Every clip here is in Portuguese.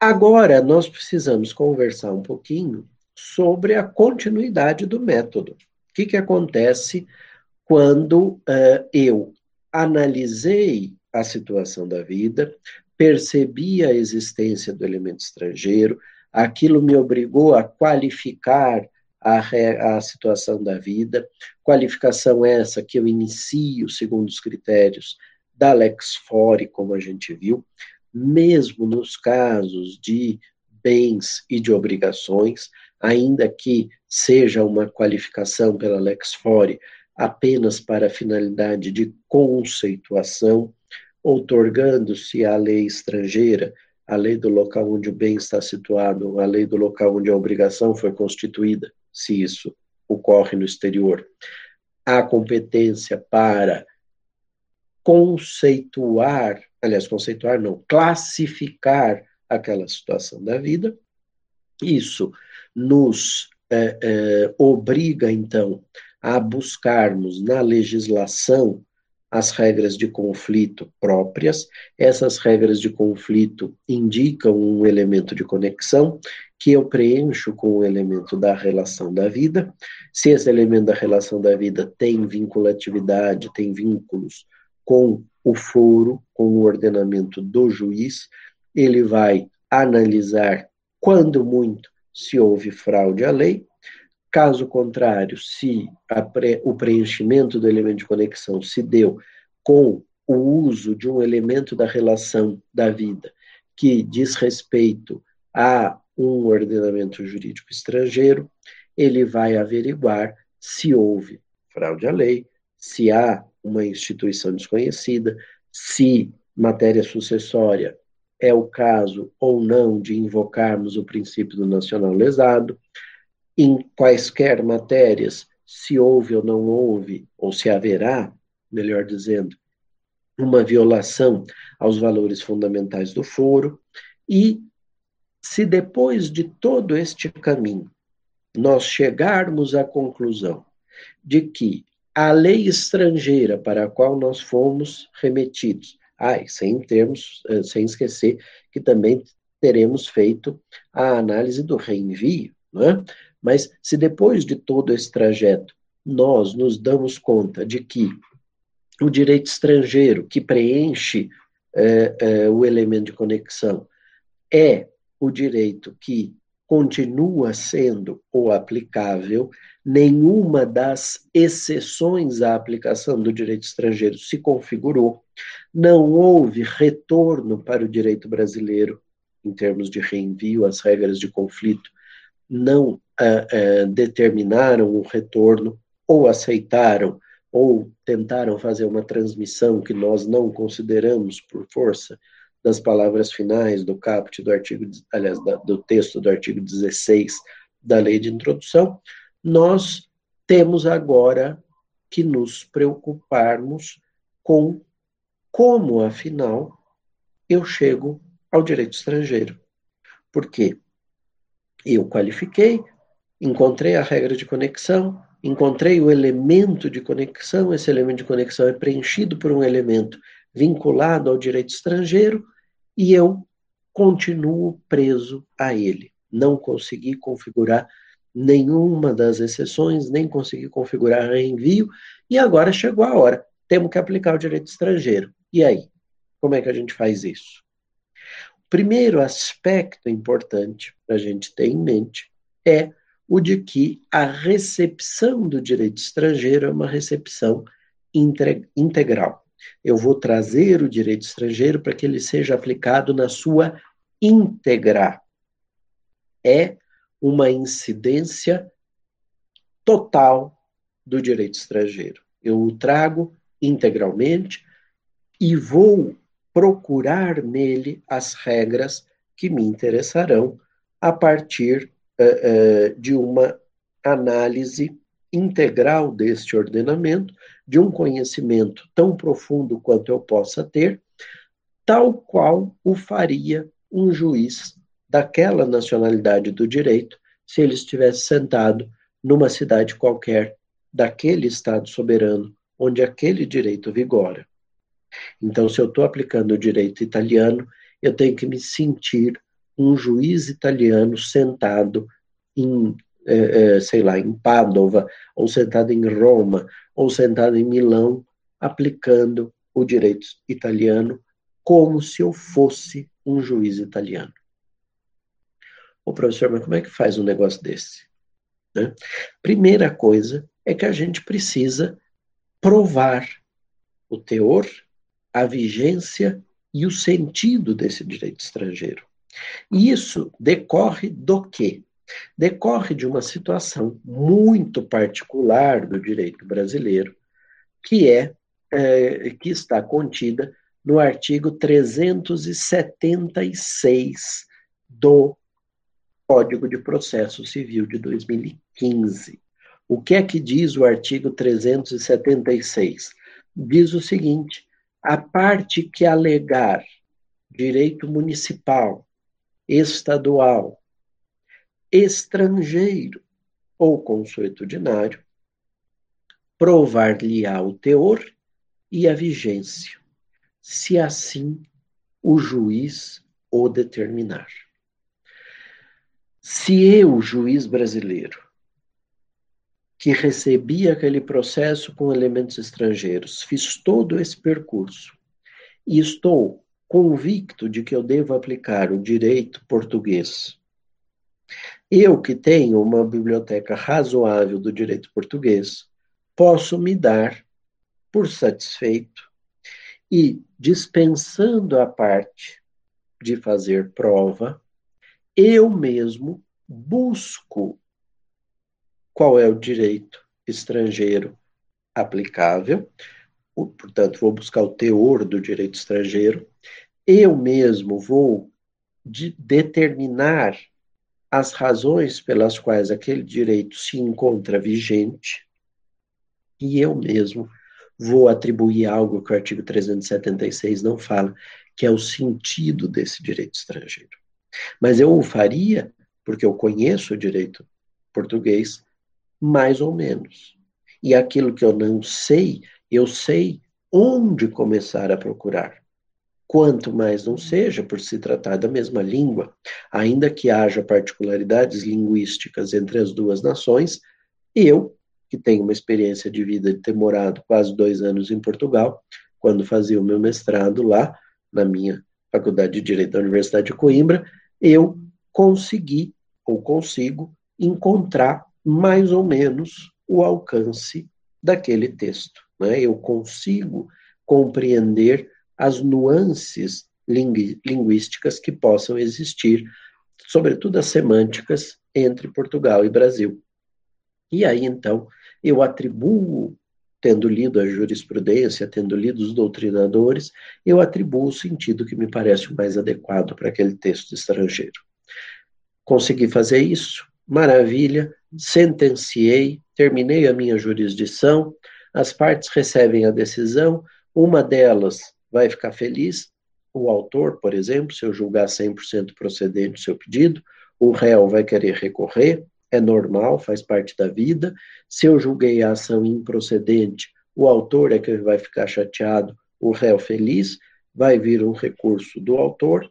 Agora, nós precisamos conversar um pouquinho sobre a continuidade do método. O que, que acontece quando uh, eu analisei a situação da vida, percebi a existência do elemento estrangeiro, aquilo me obrigou a qualificar a, a situação da vida, qualificação essa que eu inicio segundo os critérios da Lex Fore, como a gente viu, mesmo nos casos de bens e de obrigações, ainda que seja uma qualificação pela Lex Fore apenas para finalidade de conceituação, outorgando-se à lei estrangeira, a lei do local onde o bem está situado, a lei do local onde a obrigação foi constituída, se isso ocorre no exterior, a competência para conceituar, aliás, conceituar não, classificar aquela situação da vida. Isso nos é, é, obriga, então, a buscarmos na legislação as regras de conflito próprias. Essas regras de conflito indicam um elemento de conexão que eu preencho com o elemento da relação da vida. Se esse elemento da relação da vida tem vinculatividade, tem vínculos com o foro, com o ordenamento do juiz, ele vai analisar, quando muito, se houve fraude à lei. Caso contrário, se pre, o preenchimento do elemento de conexão se deu com o uso de um elemento da relação da vida que diz respeito a um ordenamento jurídico estrangeiro, ele vai averiguar se houve fraude à lei, se há uma instituição desconhecida, se matéria sucessória é o caso ou não de invocarmos o princípio do nacional lesado, em quaisquer matérias, se houve ou não houve, ou se haverá, melhor dizendo, uma violação aos valores fundamentais do foro, e se depois de todo este caminho nós chegarmos à conclusão de que a lei estrangeira para a qual nós fomos remetidos, ah, sem termos, eh, sem esquecer que também teremos feito a análise do reenvio, não é? Mas se depois de todo esse trajeto nós nos damos conta de que o direito estrangeiro que preenche é, é, o elemento de conexão é o direito que continua sendo o aplicável, nenhuma das exceções à aplicação do direito estrangeiro se configurou, não houve retorno para o direito brasileiro em termos de reenvio, as regras de conflito não uh, uh, determinaram o retorno ou aceitaram ou tentaram fazer uma transmissão que nós não consideramos por força das palavras finais do caput do artigo, aliás, do texto do artigo 16 da lei de introdução, nós temos agora que nos preocuparmos com como, afinal, eu chego ao direito estrangeiro. Porque eu qualifiquei, encontrei a regra de conexão, encontrei o elemento de conexão, esse elemento de conexão é preenchido por um elemento vinculado ao direito estrangeiro e eu continuo preso a ele. Não consegui configurar nenhuma das exceções, nem consegui configurar reenvio, e agora chegou a hora. Temos que aplicar o direito estrangeiro. E aí? Como é que a gente faz isso? O primeiro aspecto importante para a gente ter em mente é o de que a recepção do direito estrangeiro é uma recepção integral. Eu vou trazer o direito estrangeiro para que ele seja aplicado na sua íntegra. É uma incidência total do direito estrangeiro. Eu o trago integralmente e vou procurar nele as regras que me interessarão a partir uh, uh, de uma análise integral deste ordenamento, de um conhecimento tão profundo quanto eu possa ter, tal qual o faria um juiz daquela nacionalidade do direito se ele estivesse sentado numa cidade qualquer daquele Estado soberano onde aquele direito vigora. Então, se eu estou aplicando o direito italiano, eu tenho que me sentir um juiz italiano sentado em, eh, eh, sei lá, em Pádua, ou sentado em Roma, ou sentado em Milão, aplicando o direito italiano como se eu fosse um juiz italiano. Ô professor, mas como é que faz um negócio desse? Né? Primeira coisa é que a gente precisa provar o teor, a vigência e o sentido desse direito estrangeiro. E isso decorre do quê? Decorre de uma situação muito particular do direito brasileiro, que é, é que está contida no artigo 376 do Código de Processo Civil de 2015. O que é que diz o artigo 376? Diz o seguinte: a parte que alegar direito municipal, estadual, estrangeiro ou consuetudinário, provar-lhe-á o teor e a vigência, se assim o juiz o determinar. Se eu, juiz brasileiro, que recebi aquele processo com elementos estrangeiros, fiz todo esse percurso e estou convicto de que eu devo aplicar o direito português. Eu, que tenho uma biblioteca razoável do direito português, posso me dar por satisfeito e, dispensando a parte de fazer prova, eu mesmo busco qual é o direito estrangeiro aplicável, portanto, vou buscar o teor do direito estrangeiro, eu mesmo vou de determinar as razões pelas quais aquele direito se encontra vigente, e eu mesmo vou atribuir algo que o artigo 376 não fala, que é o sentido desse direito estrangeiro. Mas eu o faria porque eu conheço o direito português mais ou menos. E aquilo que eu não sei, eu sei onde começar a procurar. Quanto mais não seja, por se tratar da mesma língua, ainda que haja particularidades linguísticas entre as duas nações, eu, que tenho uma experiência de vida de ter morado quase dois anos em Portugal, quando fazia o meu mestrado lá, na minha Faculdade de Direito da Universidade de Coimbra, eu consegui ou consigo encontrar mais ou menos o alcance daquele texto. Né? Eu consigo compreender as nuances linguísticas que possam existir, sobretudo as semânticas entre Portugal e Brasil. E aí, então, eu atribuo tendo lido a jurisprudência, tendo lido os doutrinadores, eu atribuo o sentido que me parece o mais adequado para aquele texto estrangeiro. Consegui fazer isso, maravilha, sentenciei, terminei a minha jurisdição, as partes recebem a decisão, uma delas vai ficar feliz, o autor, por exemplo, se eu julgar 100% procedente o seu pedido, o réu vai querer recorrer, é normal, faz parte da vida. Se eu julguei a ação improcedente, o autor é que vai ficar chateado, o réu feliz, vai vir um recurso do autor,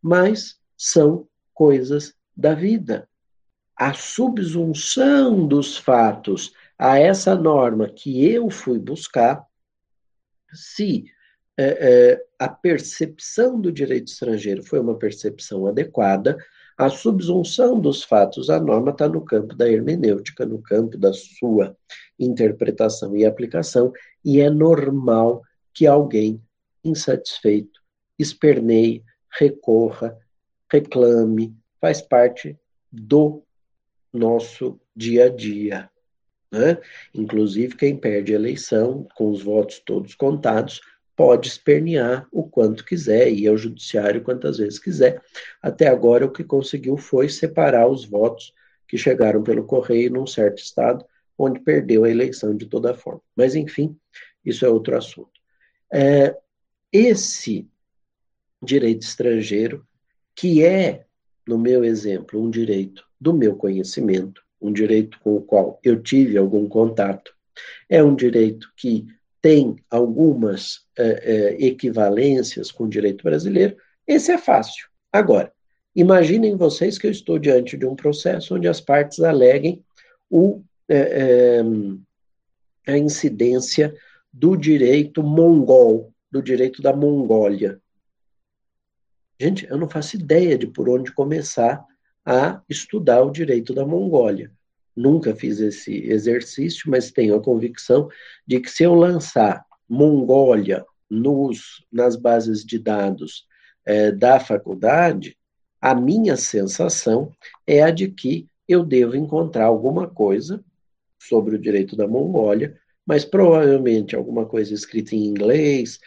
mas são coisas da vida. A subsunção dos fatos a essa norma que eu fui buscar, se é, é, a percepção do direito estrangeiro foi uma percepção adequada, a subsunção dos fatos à norma está no campo da hermenêutica, no campo da sua interpretação e aplicação, e é normal que alguém insatisfeito esperneie, recorra, reclame, faz parte do nosso dia a dia. Né? Inclusive, quem perde a eleição, com os votos todos contados, pode espernear o quanto quiser, ir ao judiciário quantas vezes quiser. Até agora, o que conseguiu foi separar os votos que chegaram pelo correio num certo estado, onde perdeu a eleição de toda forma. Mas, enfim, isso é outro assunto. É, esse direito estrangeiro, que é, no meu exemplo, um direito do meu conhecimento, um direito com o qual eu tive algum contato, é um direito que tem algumas é, é, equivalências com o direito brasileiro, esse é fácil. Agora, Imaginem vocês que eu estou diante de um processo onde as partes aleguem o, é, é, a incidência do direito mongol, do direito da Mongólia. Gente, eu não faço ideia de por onde começar a estudar o direito da Mongólia. Nunca fiz esse exercício, mas tenho a convicção de que se eu lançar Mongólia nos, nas bases de dados é, da faculdade, a minha sensação é a de que eu devo encontrar alguma coisa sobre o direito da Mongólia, mas provavelmente alguma coisa escrita em inglês,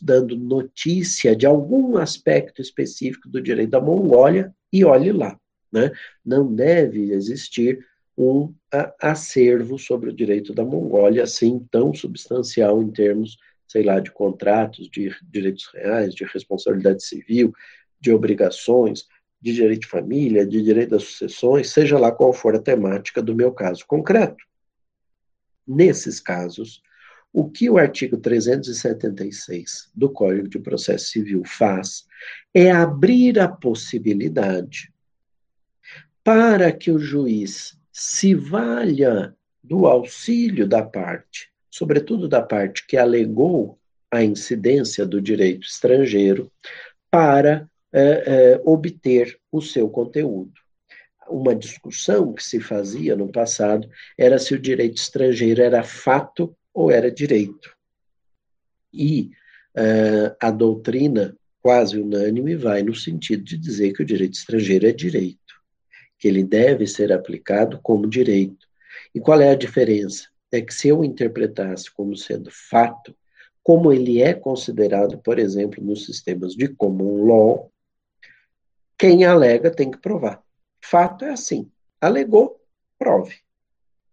dando notícia de algum aspecto específico do direito da Mongólia, e olhe lá. Né? Não deve existir um acervo sobre o direito da Mongólia assim tão substancial em termos, sei lá, de contratos, de direitos reais, de responsabilidade civil, de obrigações, de direito de família, de direito das sucessões, seja lá qual for a temática do meu caso concreto. Nesses casos, o que o artigo 376 do Código de Processo Civil faz é abrir a possibilidade para que o juiz se valha do auxílio da parte, sobretudo da parte que alegou a incidência do direito estrangeiro, para é, é, obter o seu conteúdo. Uma discussão que se fazia no passado era se o direito estrangeiro era fato ou era direito. E é, a doutrina quase unânime vai no sentido de dizer que o direito estrangeiro é direito, que ele deve ser aplicado como direito. E qual é a diferença? É que se eu interpretasse como sendo fato, como ele é considerado, por exemplo, nos sistemas de common law, quem alega tem que provar. Fato é assim. Alegou, prove.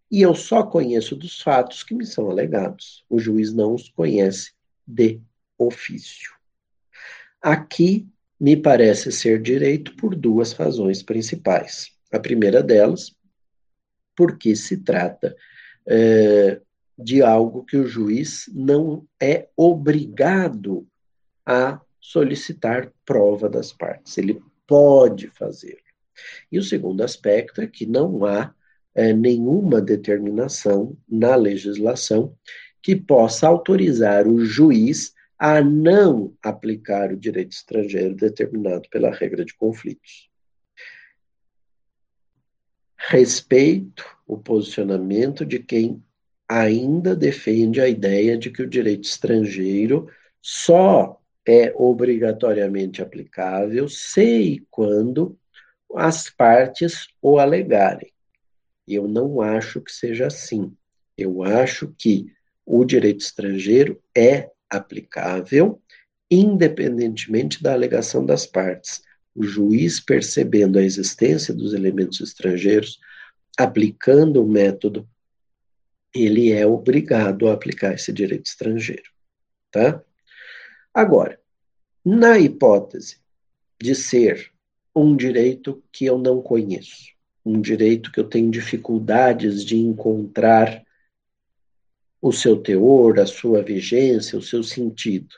E eu só conheço dos fatos que me são alegados. O juiz não os conhece de ofício. Aqui me parece ser direito por duas razões principais. A primeira delas, porque se trata é, de algo que o juiz não é obrigado a solicitar prova das partes. Ele pode fazê-lo. E o segundo aspecto é que não há é, nenhuma determinação na legislação que possa autorizar o juiz a não aplicar o direito estrangeiro determinado pela regra de conflitos. Respeito o posicionamento de quem ainda defende a ideia de que o direito estrangeiro só é obrigatoriamente aplicável se e quando as partes o alegarem. Eu não acho que seja assim. Eu acho que o direito estrangeiro é aplicável, independentemente da alegação das partes. O juiz, percebendo a existência dos elementos estrangeiros, aplicando o método, ele é obrigado a aplicar esse direito estrangeiro. Tá? Agora, na hipótese de ser um direito que eu não conheço, um direito que eu tenho dificuldades de encontrar o seu teor, a sua vigência, o seu sentido.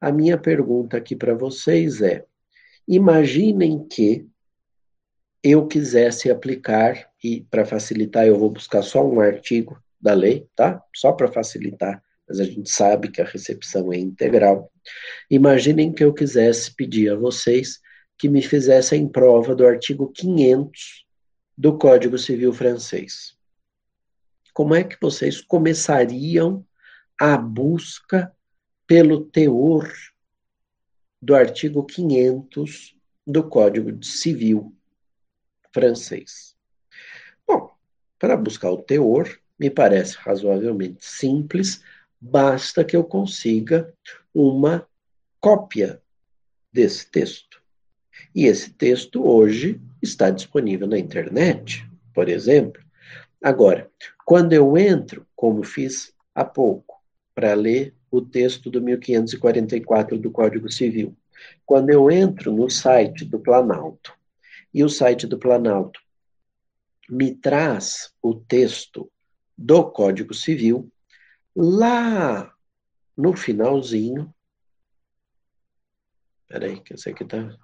A minha pergunta aqui para vocês é: imaginem que eu quisesse aplicar, e para facilitar, eu vou buscar só um artigo da lei, tá? Só para facilitar mas a gente sabe que a recepção é integral. Imaginem que eu quisesse pedir a vocês que me fizessem prova do artigo 500 do Código Civil francês. Como é que vocês começariam a busca pelo teor do artigo 500 do Código Civil francês? Bom, para buscar o teor, me parece razoavelmente simples, basta que eu consiga uma cópia desse texto. E esse texto hoje está disponível na internet, por exemplo. Agora, quando eu entro, como fiz há pouco, para ler o texto do 1544 do Código Civil, quando eu entro no site do Planalto, e o site do Planalto me traz o texto do Código Civil, Lá no finalzinho. Peraí, que esse aqui tá.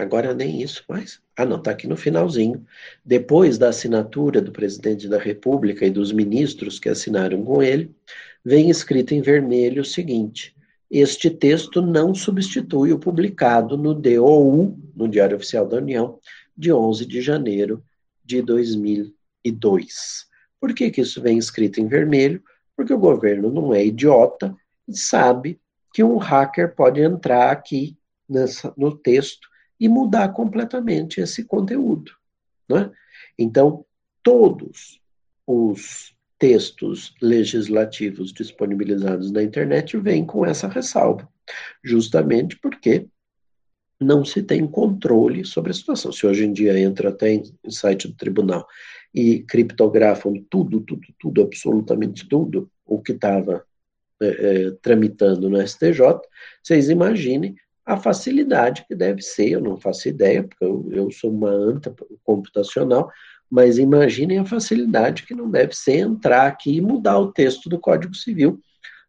Agora nem isso mais. Ah, não, está aqui no finalzinho. Depois da assinatura do presidente da República e dos ministros que assinaram com ele, vem escrito em vermelho o seguinte: este texto não substitui o publicado no DOU, no Diário Oficial da União, de 11 de janeiro de 2002. Por que, que isso vem escrito em vermelho? Porque o governo não é idiota e sabe que um hacker pode entrar aqui nessa, no texto e mudar completamente esse conteúdo. Né? Então, todos os textos legislativos disponibilizados na internet vêm com essa ressalva, justamente porque não se tem controle sobre a situação. Se hoje em dia entra até em, site do tribunal e criptografam tudo, tudo, tudo, absolutamente tudo, o que estava é, é, tramitando no STJ, vocês imaginem a facilidade que deve ser, eu não faço ideia, porque eu, eu sou uma anta computacional, mas imaginem a facilidade que não deve ser entrar aqui e mudar o texto do Código Civil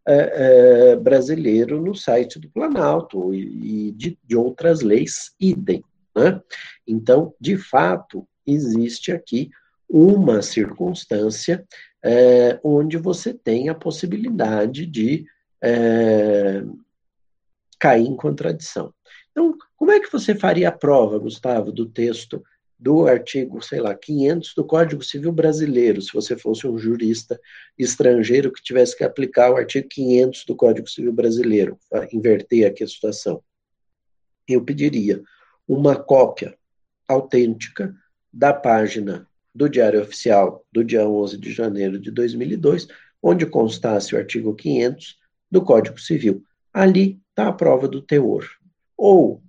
é, é, brasileiro no site do Planalto e, de, de, outras leis idem. Né? Então, de fato, existe aqui uma circunstância é, onde você tem a possibilidade de é, cair em contradição. Então, como é que você faria a prova, Gustavo, do texto do artigo, sei lá, 500 do Código Civil Brasileiro, se você fosse um jurista estrangeiro que tivesse que aplicar o artigo 500 do Código Civil Brasileiro, inverter aqui a situação? Eu pediria uma cópia autêntica da página do Diário Oficial do dia 11 de janeiro de 2002, onde constasse o artigo 500 do Código Civil. Ali está a prova do teor. Ou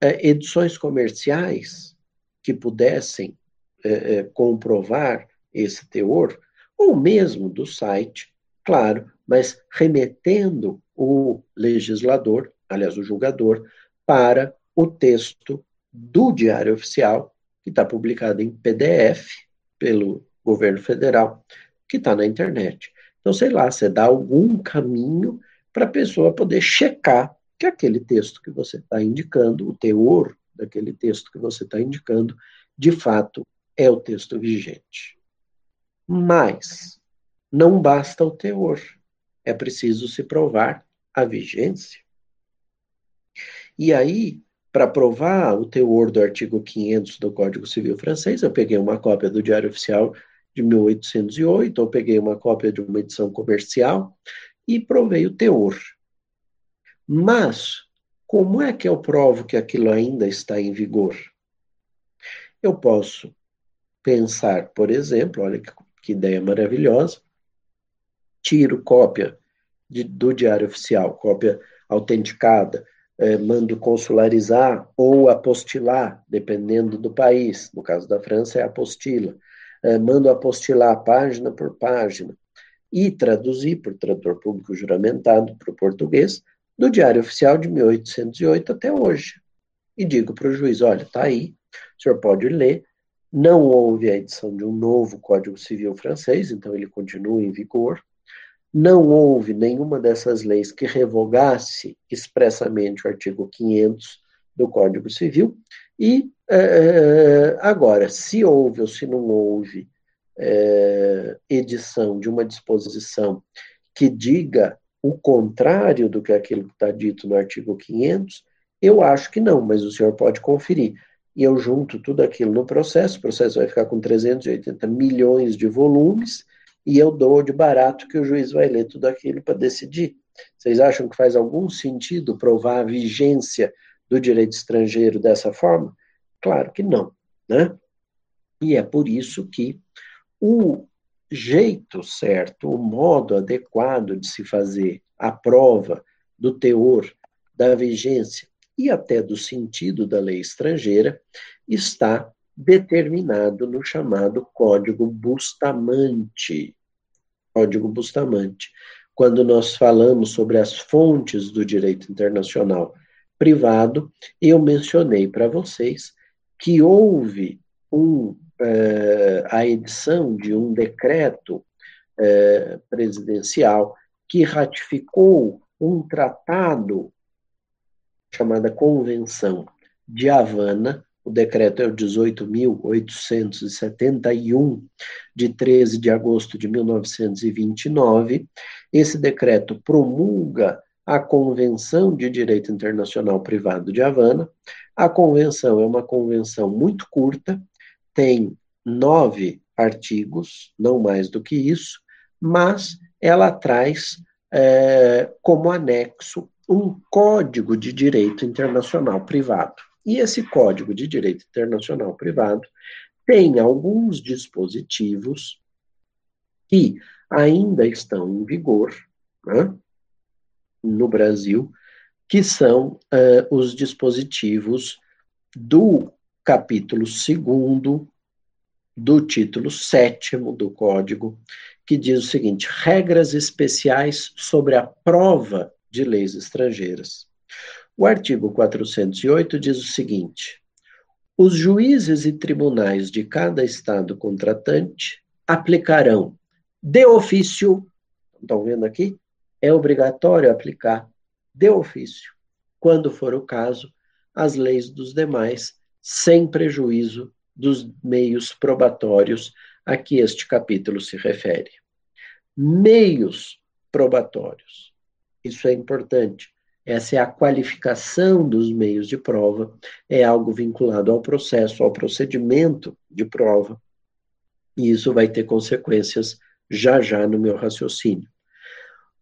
é, edições comerciais que pudessem é, é, comprovar esse teor, ou mesmo do site, claro, mas remetendo o legislador, aliás, o julgador, para o texto do Diário Oficial, que está publicado em PDF pelo governo federal, que está na internet. Então, sei lá, você dá algum caminho para a pessoa poder checar que aquele texto que você está indicando, o teor daquele texto que você está indicando, de fato é o texto vigente. Mas não basta o teor, é preciso se provar a vigência. E aí, para provar o teor do artigo 500 do Código Civil francês, eu peguei uma cópia do Diário Oficial de 1808, ou peguei uma cópia de uma edição comercial e provei o teor. Mas, como é que eu provo que aquilo ainda está em vigor? Eu posso pensar, por exemplo, olha que, que ideia maravilhosa, tiro cópia de, do Diário Oficial, cópia autenticada, eh, mando consularizar ou apostilar, dependendo do país. No caso da França, é apostila. Eh, mando apostilar página por página e traduzir por tradutor público juramentado para o português do Diário Oficial de 1808 até hoje. E digo para o juiz: olha, está aí, o senhor pode ler. Não houve a edição de um novo Código Civil francês, então ele continua em vigor. Não houve nenhuma dessas leis que revogasse expressamente o artigo 500 do Código Civil. E é, agora, se houve ou se não houve é, edição de uma disposição que diga o contrário do que aquilo que está dito no artigo 500, eu acho que não, mas o senhor pode conferir. E eu junto tudo aquilo no processo, o processo vai ficar com 380 milhões de volumes, e eu dou de barato que o juiz vai ler tudo aquilo para decidir. Vocês acham que faz algum sentido provar a vigência do direito estrangeiro dessa forma? Claro que não, né? E é por isso que o jeito certo, o modo adequado de se fazer a prova do teor, da vigência e até do sentido da lei estrangeira está determinado no chamado Código Bustamante. Código Bustamante. Quando nós falamos sobre as fontes do direito internacional privado, eu mencionei para vocês que houve um eh, a edição de um decreto eh, presidencial que ratificou um tratado chamada Convenção de Havana, o decreto é o 18.871, de 13 de agosto de 1929. Esse decreto promulga a Convenção de Direito Internacional Privado de Havana. A convenção é uma convenção muito curta, tem nove artigos, não mais do que isso, mas ela traz é, como anexo um código de direito internacional privado. E esse Código de Direito Internacional Privado tem alguns dispositivos que ainda estão em vigor né, no Brasil, que são uh, os dispositivos do capítulo 2 do título 7 do Código, que diz o seguinte: regras especiais sobre a prova de leis estrangeiras. O artigo 408 diz o seguinte: os juízes e tribunais de cada estado contratante aplicarão de ofício, estão vendo aqui? É obrigatório aplicar de ofício, quando for o caso, as leis dos demais, sem prejuízo dos meios probatórios a que este capítulo se refere. Meios probatórios. Isso é importante essa é a qualificação dos meios de prova, é algo vinculado ao processo, ao procedimento de prova, e isso vai ter consequências já já no meu raciocínio.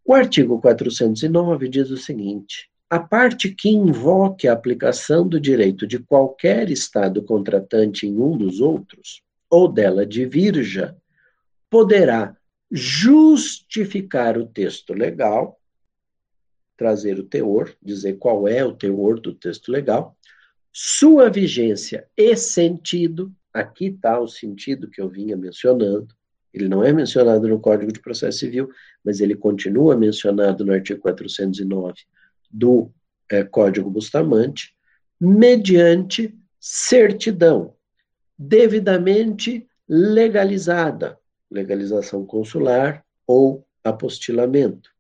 O artigo 409 diz o seguinte: a parte que invoque a aplicação do direito de qualquer Estado contratante em um dos outros, ou dela divirja, poderá justificar o texto legal trazer o teor, dizer qual é o teor do texto legal, sua vigência e sentido, aqui está o sentido que eu vinha mencionando, ele não é mencionado no Código de Processo Civil, mas ele continua mencionado no artigo 409 do é, Código Bustamante, mediante certidão, devidamente legalizada, legalização consular ou apostilamento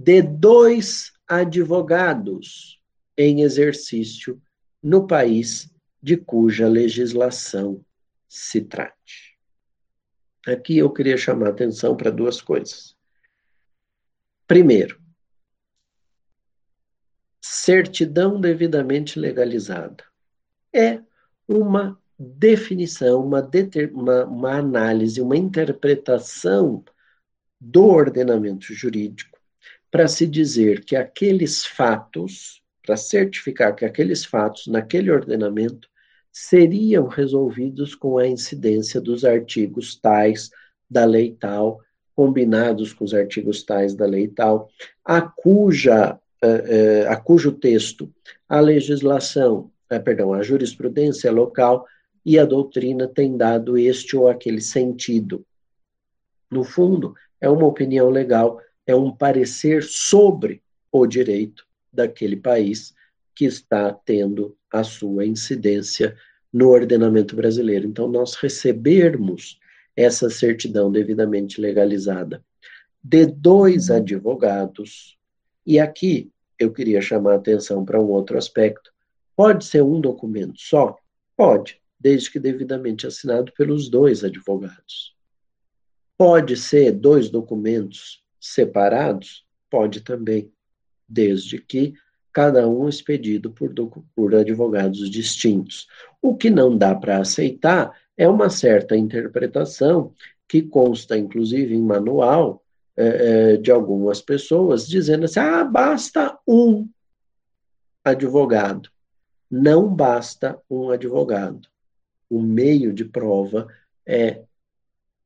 de dois advogados em exercício no país de cuja legislação se trate. Aqui eu queria chamar atenção para duas coisas. Primeiro, certidão devidamente legalizada. É uma definição, uma, uma, uma análise, uma interpretação do ordenamento jurídico para se dizer que aqueles fatos, para certificar que aqueles fatos naquele ordenamento seriam resolvidos com a incidência dos artigos tais da lei tal, combinados com os artigos tais da lei tal, a cuja eh, eh, a cujo texto a legislação, eh, perdão, a jurisprudência local e a doutrina tem dado este ou aquele sentido. No fundo, é uma opinião legal é um parecer sobre o direito daquele país que está tendo a sua incidência no ordenamento brasileiro. Então, nós recebermos essa certidão devidamente legalizada de dois advogados, e aqui eu queria chamar a atenção para um outro aspecto. Pode ser um documento só? Pode, desde que devidamente assinado pelos dois advogados. Pode ser dois documentos separados? Pode também, desde que cada um expedido por, por advogados distintos. O que não dá para aceitar é uma certa interpretação que consta, inclusive, em manual é, de algumas pessoas, dizendo assim: ah, basta um advogado. Não basta um advogado. O meio de prova é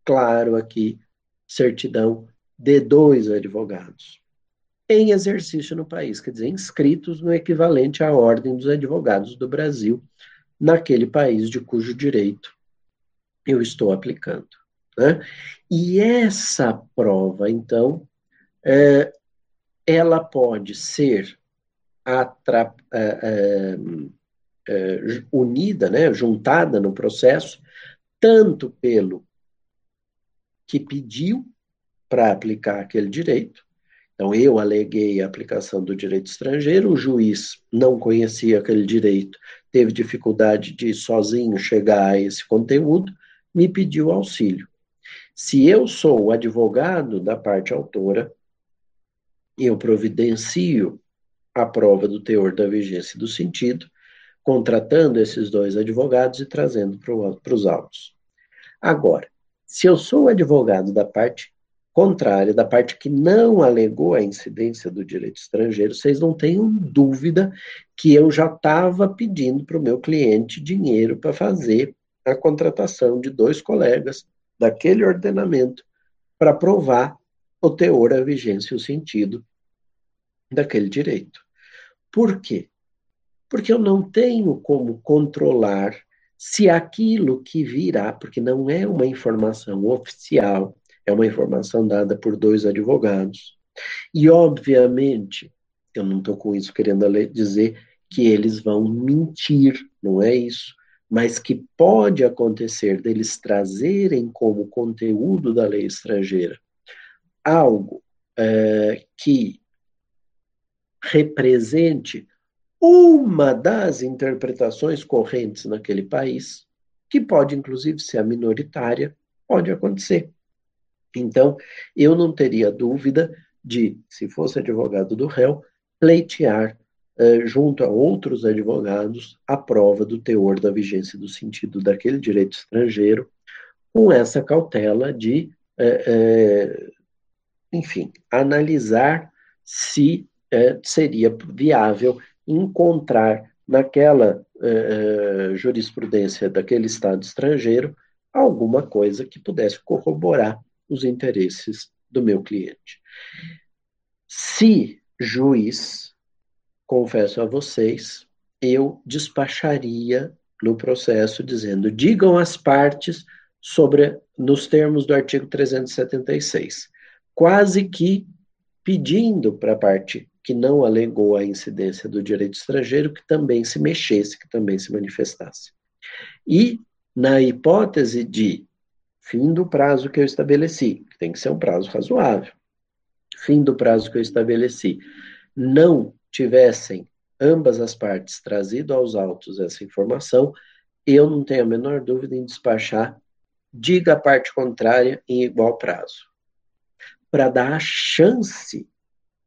claro aqui, certidão de dois advogados em exercício no país, quer dizer, inscritos no equivalente à Ordem dos Advogados do Brasil, naquele país de cujo direito eu estou aplicando. Né? E essa prova, então, é, ela pode ser atra, é, é, é, unida, né, juntada no processo, tanto pelo que pediu para aplicar aquele direito. Então, eu aleguei a aplicação do direito estrangeiro, o juiz não conhecia aquele direito, teve dificuldade de sozinho chegar a esse conteúdo, me pediu auxílio. Se eu sou o advogado da parte autora, eu providencio a prova do teor da vigência do sentido, contratando esses dois advogados e trazendo para os autos. Agora, se eu sou o advogado da parte contrária, da parte que não alegou a incidência do direito estrangeiro, vocês não tenham dúvida que eu já estava pedindo para o meu cliente dinheiro para fazer a contratação de dois colegas daquele ordenamento para provar o teor, a vigência e o sentido daquele direito. Por quê? Porque eu não tenho como controlar se aquilo que virá, porque não é uma informação oficial, é uma informação dada por dois advogados. E, obviamente, eu não estou com isso querendo dizer que eles vão mentir, não é isso. Mas que pode acontecer deles trazerem como conteúdo da lei estrangeira algo é, que represente uma das interpretações correntes naquele país, que pode inclusive ser a minoritária, pode acontecer. Então, eu não teria dúvida de, se fosse advogado do réu, pleitear, eh, junto a outros advogados, a prova do teor da vigência do sentido daquele direito estrangeiro, com essa cautela de, eh, eh, enfim, analisar se é, seria viável encontrar naquela é, é, jurisprudência daquele Estado estrangeiro alguma coisa que pudesse corroborar os interesses do meu cliente. Se juiz, confesso a vocês, eu despacharia no processo dizendo: digam as partes sobre nos termos do artigo 376, quase que pedindo para a parte que não alegou a incidência do direito estrangeiro que também se mexesse, que também se manifestasse. E, na hipótese de fim do prazo que eu estabeleci, que tem que ser um prazo razoável, fim do prazo que eu estabeleci, não tivessem ambas as partes trazido aos autos essa informação, eu não tenho a menor dúvida em despachar, diga a parte contrária em igual prazo. Para dar a chance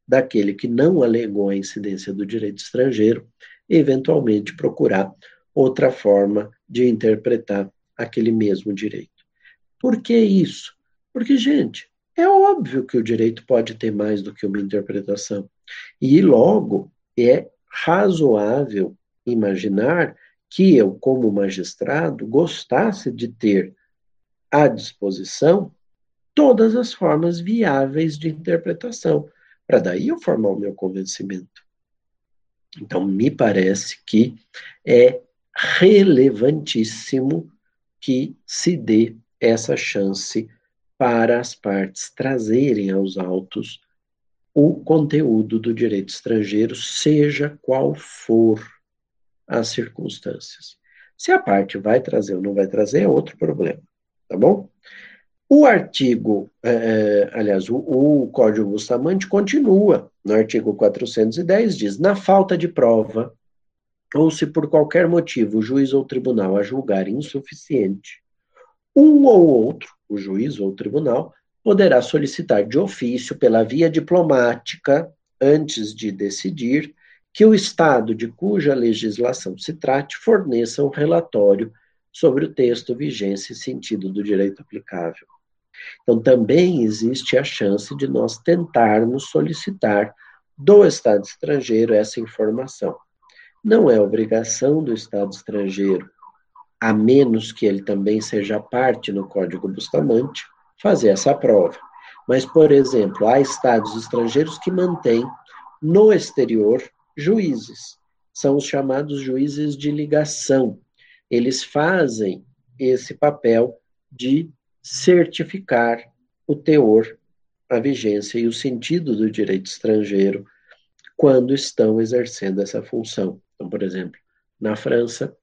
daquele que não alegou a incidência do direito estrangeiro, eventualmente procurar outra forma de interpretar aquele mesmo direito. Por que isso? Porque, gente, é óbvio que o direito pode ter mais do que uma interpretação. E, logo, é razoável imaginar que eu, como magistrado, gostasse de ter à disposição todas as formas viáveis de interpretação para daí eu formar o meu convencimento. Então, me parece que é relevantíssimo que se dê essa chance para as partes trazerem aos autos o conteúdo do direito estrangeiro, seja qual for as circunstâncias. Se a parte vai trazer ou não vai trazer, é outro problema, tá bom? O artigo, é, aliás, o, o Código Bustamante continua, no artigo 410, diz: na falta de prova, ou se por qualquer motivo o juiz ou tribunal a julgar insuficiente, um ou outro, o juiz ou o tribunal, poderá solicitar de ofício, pela via diplomática, antes de decidir, que o Estado de cuja legislação se trate forneça um relatório sobre o texto, vigência e sentido do direito aplicável. Então, também existe a chance de nós tentarmos solicitar do Estado estrangeiro essa informação. Não é obrigação do Estado estrangeiro, a menos que ele também seja parte no Código Bustamante, fazer essa prova. Mas, por exemplo, há Estados estrangeiros que mantêm no exterior juízes. São os chamados juízes de ligação. Eles fazem esse papel de certificar o teor, a vigência e o sentido do direito estrangeiro quando estão exercendo essa função. Então, por exemplo, na França,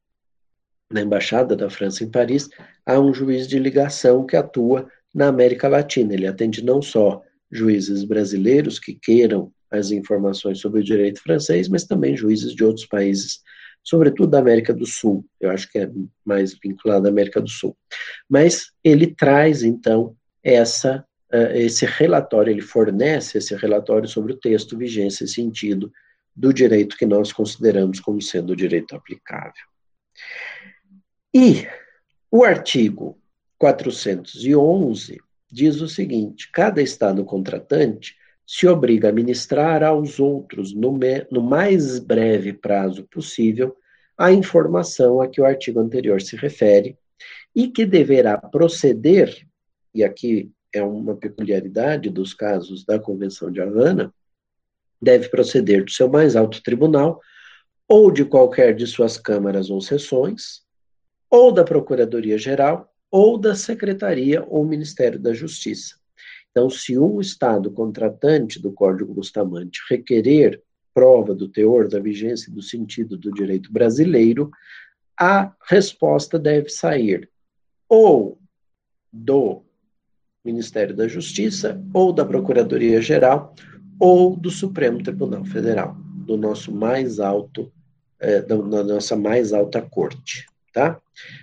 na Embaixada da França em Paris, há um juiz de ligação que atua na América Latina. Ele atende não só juízes brasileiros que queiram as informações sobre o direito francês, mas também juízes de outros países sobretudo da América do Sul, eu acho que é mais vinculado à América do Sul. Mas ele traz, então, essa, uh, esse relatório, ele fornece esse relatório sobre o texto, vigência e sentido do direito que nós consideramos como sendo o direito aplicável. E o artigo 411 diz o seguinte: cada Estado contratante se obriga a ministrar aos outros, no, me, no mais breve prazo possível, a informação a que o artigo anterior se refere e que deverá proceder, e aqui é uma peculiaridade dos casos da Convenção de Havana, deve proceder do seu mais alto tribunal ou de qualquer de suas câmaras ou sessões, ou da Procuradoria-Geral, ou da Secretaria ou Ministério da Justiça. Então, se um Estado contratante do Código Bustamante requerer prova do teor, da vigência e do sentido do direito brasileiro, a resposta deve sair ou do Ministério da Justiça, ou da Procuradoria-Geral, ou do Supremo Tribunal Federal, do nosso mais alto, é, da, da nossa mais alta corte, tá?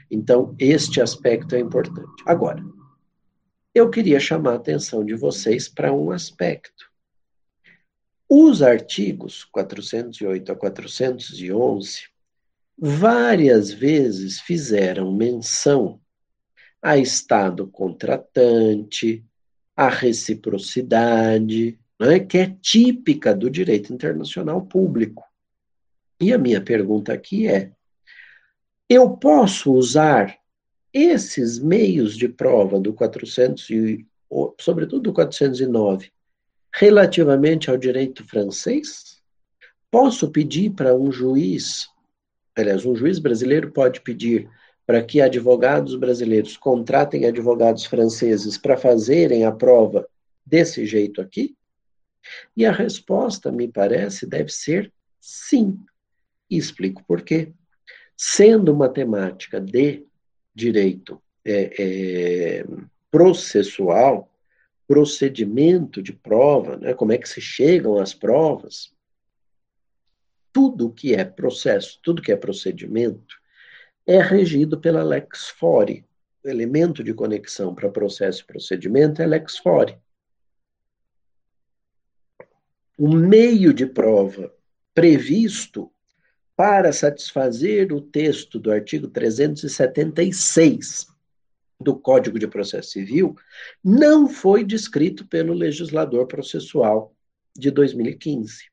Então, este aspecto é importante. Agora, eu queria chamar a atenção de vocês para um aspecto. Os artigos 408 a 411 várias vezes fizeram menção a Estado contratante, a reciprocidade, né, que é típica do direito internacional público. E a minha pergunta aqui é: eu posso usar esses meios de prova do 400 e, sobretudo do 409, relativamente ao direito francês? Posso pedir para um juiz, aliás, um juiz brasileiro pode pedir para que advogados brasileiros contratem advogados franceses para fazerem a prova desse jeito aqui? E a resposta, me parece, deve ser sim. E explico por quê. Sendo uma temática de direito é, é, processual, procedimento de prova, né, como é que se chegam às provas, tudo que é processo, tudo que é procedimento, é regido pela lex fori. O elemento de conexão para processo e procedimento é lex fori. O meio de prova previsto para satisfazer o texto do artigo 376 do Código de Processo Civil não foi descrito pelo legislador processual de 2015.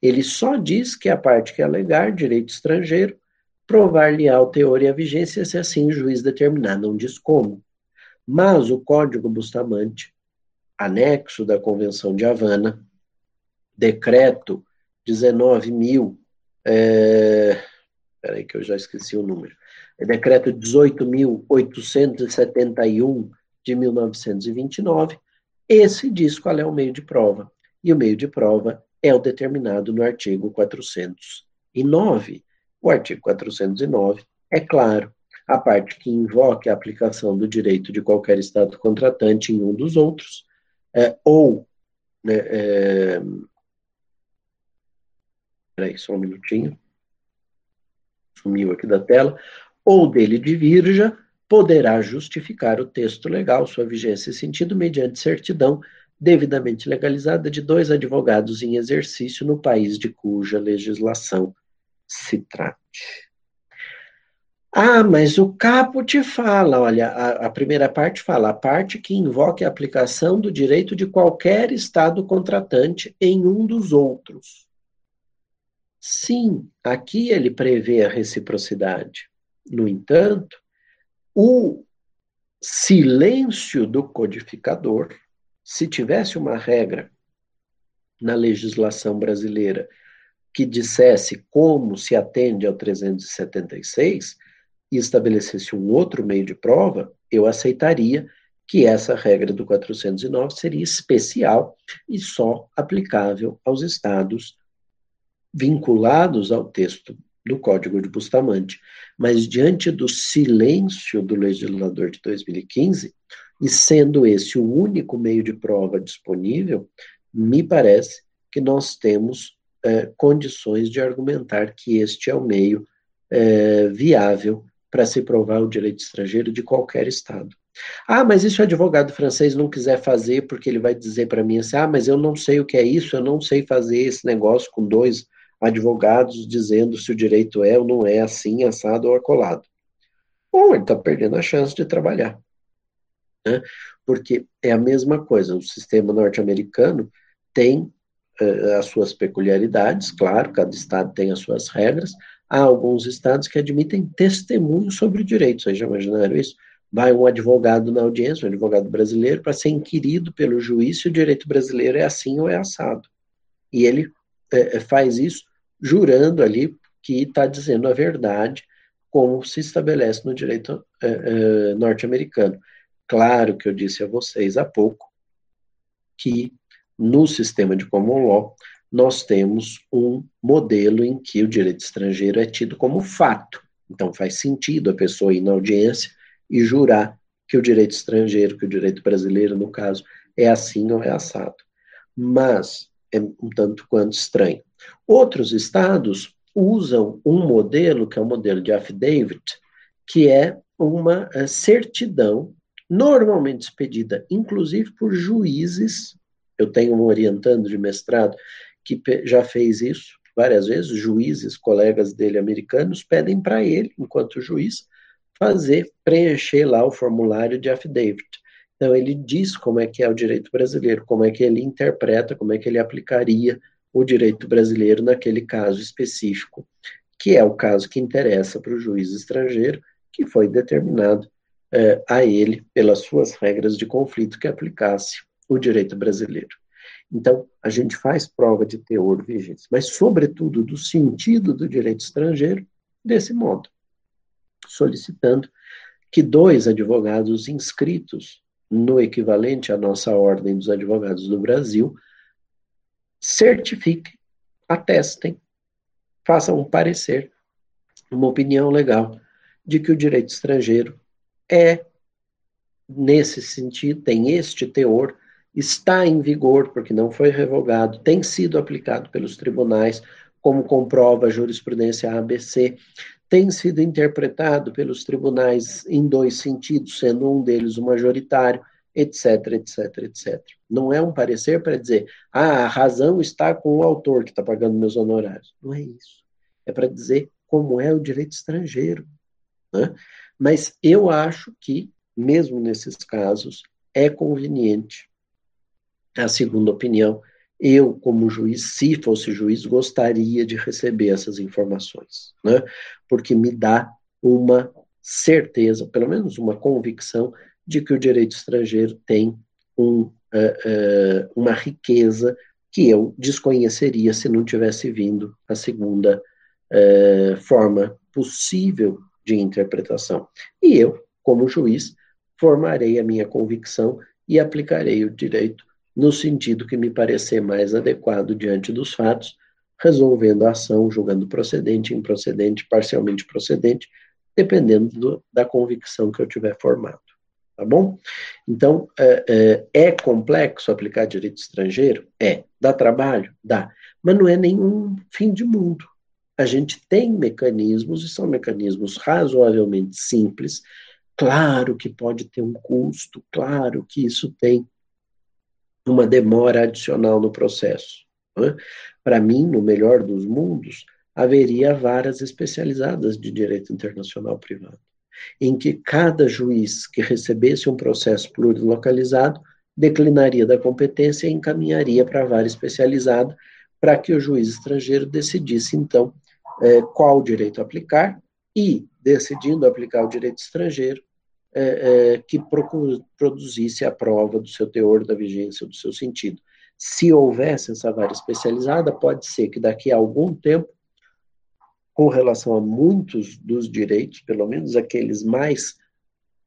Ele só diz que a parte que alegar direito estrangeiro provar-lhe-á o teor e a vigência se assim o juiz determinar, não diz como. Mas o Código Bustamante, anexo da Convenção de Havana, decreto 19.000 é, peraí que eu já esqueci o número, é decreto 18.871 de 1929, esse diz qual é o meio de prova, e o meio de prova é o determinado no artigo 409. O artigo 409 é claro, a parte que invoca a aplicação do direito de qualquer Estado contratante em um dos outros, é, ou né, é, Peraí, só um minutinho. Sumiu aqui da tela. Ou dele divirja, poderá justificar o texto legal, sua vigência e sentido, mediante certidão devidamente legalizada de dois advogados em exercício no país de cuja legislação se trate. Ah, mas o caput fala, olha, a, a, primeira parte fala, a parte que invoca a aplicação do direito de qualquer Estado contratante em um dos outros. Sim, aqui ele prevê a reciprocidade. No entanto, o silêncio do codificador, se tivesse uma regra na legislação brasileira que dissesse como se atende ao 376 e estabelecesse um outro meio de prova, eu aceitaria que essa regra do 409 seria especial e só aplicável aos estados vinculados ao texto do Código de Bustamante, mas diante do silêncio do legislador de 2015, e sendo esse o único meio de prova disponível, me parece que nós temos é, condições de argumentar que este é o meio é, viável para se provar o direito estrangeiro de qualquer Estado. Ah, mas se o advogado francês não quiser fazer, porque ele vai dizer para mim assim: ah, mas eu não sei o que é isso, eu não sei fazer esse negócio com dois advogados dizendo se o direito é ou não é assim, assado ou acolado. Bom, ele está perdendo a chance de trabalhar. Né? Porque é a mesma coisa, o sistema norte-americano tem uh, as suas peculiaridades, claro, cada estado tem as suas regras, há alguns estados que admitem testemunho sobre o direito, vocês já imaginaram isso? Vai um advogado na audiência, um advogado brasileiro, para ser inquirido pelo juiz se o direito brasileiro é assim ou é assado. E ele é, faz isso jurando ali que está dizendo a verdade, como se estabelece no direito é, é, norte-americano. Claro que eu disse a vocês há pouco que no sistema de common law nós temos um modelo em que o direito estrangeiro é tido como fato. Então faz sentido a pessoa ir na audiência e jurar que o direito estrangeiro, que o direito brasileiro, no caso, é assim ou é assado. Mas é um tanto quanto estranho. Outros estados usam um modelo, que é o modelo de affidavit, que é uma eh, certidão, normalmente expedida, inclusive por juízes. Eu tenho um orientando de mestrado que já fez isso várias vezes, juízes, colegas dele americanos, pedem para ele, enquanto juiz, fazer, preencher lá o formulário de affidavit. Então, ele diz como é que é o direito brasileiro, como é que ele interpreta, como é que ele aplicaria o direito brasileiro naquele caso específico, que é o caso que interessa para o juiz estrangeiro, que foi determinado eh, a ele pelas suas regras de conflito que aplicasse o direito brasileiro. Então, a gente faz prova de teor vigência, mas, sobretudo, do sentido do direito estrangeiro desse modo, solicitando que dois advogados inscritos no equivalente à nossa ordem dos advogados do Brasil certifiquem, atestem, façam um parecer, uma opinião legal de que o direito estrangeiro é, nesse sentido, tem este teor está em vigor, porque não foi revogado, tem sido aplicado pelos tribunais, como comprova a jurisprudência ABC, tem sido interpretado pelos tribunais em dois sentidos, sendo um deles o majoritário, etc, etc, etc. Não é um parecer para dizer, ah, a razão está com o autor que está pagando meus honorários. Não é isso. É para dizer como é o direito estrangeiro. Né? Mas eu acho que, mesmo nesses casos, é conveniente a segunda opinião. Eu, como juiz, se fosse juiz, gostaria de receber essas informações, né? porque me dá uma certeza, pelo menos uma convicção, de que o direito estrangeiro tem um, uh, uh, uma riqueza que eu desconheceria se não tivesse vindo a segunda uh, forma possível de interpretação. E eu, como juiz, formarei a minha convicção e aplicarei o direito no sentido que me parecer mais adequado diante dos fatos, resolvendo a ação, julgando procedente, improcedente, parcialmente procedente, dependendo do, da convicção que eu tiver formado. Tá bom? Então, é, é, é, complexo aplicar direito estrangeiro? É. Dá trabalho? Dá. Mas não é nenhum fim de mundo. A gente tem mecanismos, e são mecanismos razoavelmente simples. Claro que pode ter um custo, claro que isso tem uma demora adicional no processo. Né? Para mim, no melhor dos mundos, haveria varas especializadas de direito internacional privado, em que cada juiz que recebesse um processo plurilocalizado declinaria da competência e encaminharia para a vara especializada para que o juiz estrangeiro decidisse, então, é, qual direito aplicar e, decidindo aplicar o direito estrangeiro, é, é, que produzisse a prova do seu teor, da vigência, do seu sentido. Se houvesse essa vara especializada, pode ser que daqui a algum tempo, com relação a muitos dos direitos, pelo menos aqueles mais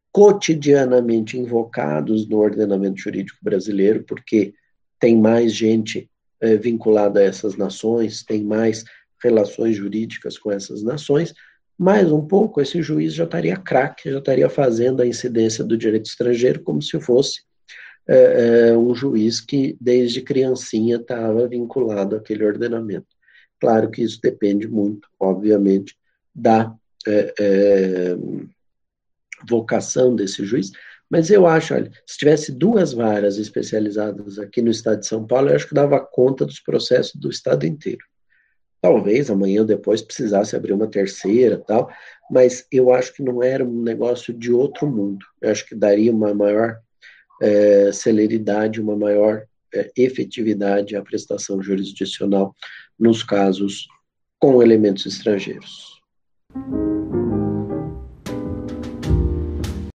cotidianamente invocados no ordenamento jurídico brasileiro, porque tem mais gente é, vinculada a essas nações, tem mais relações jurídicas com essas nações, mais um pouco, esse juiz já estaria craque, já estaria fazendo a incidência do direito estrangeiro como se fosse é, um juiz que desde criancinha estava vinculado àquele ordenamento. Claro que isso depende muito, obviamente, da é, é, vocação desse juiz, mas eu acho, olha, se tivesse duas varas especializadas aqui no estado de São Paulo, eu acho que dava conta dos processos do estado inteiro. Talvez amanhã ou depois precisasse abrir uma terceira, tal, mas eu acho que não era um negócio de outro mundo. Eu acho que daria uma maior é, celeridade, uma maior é, efetividade à prestação jurisdicional nos casos com elementos estrangeiros.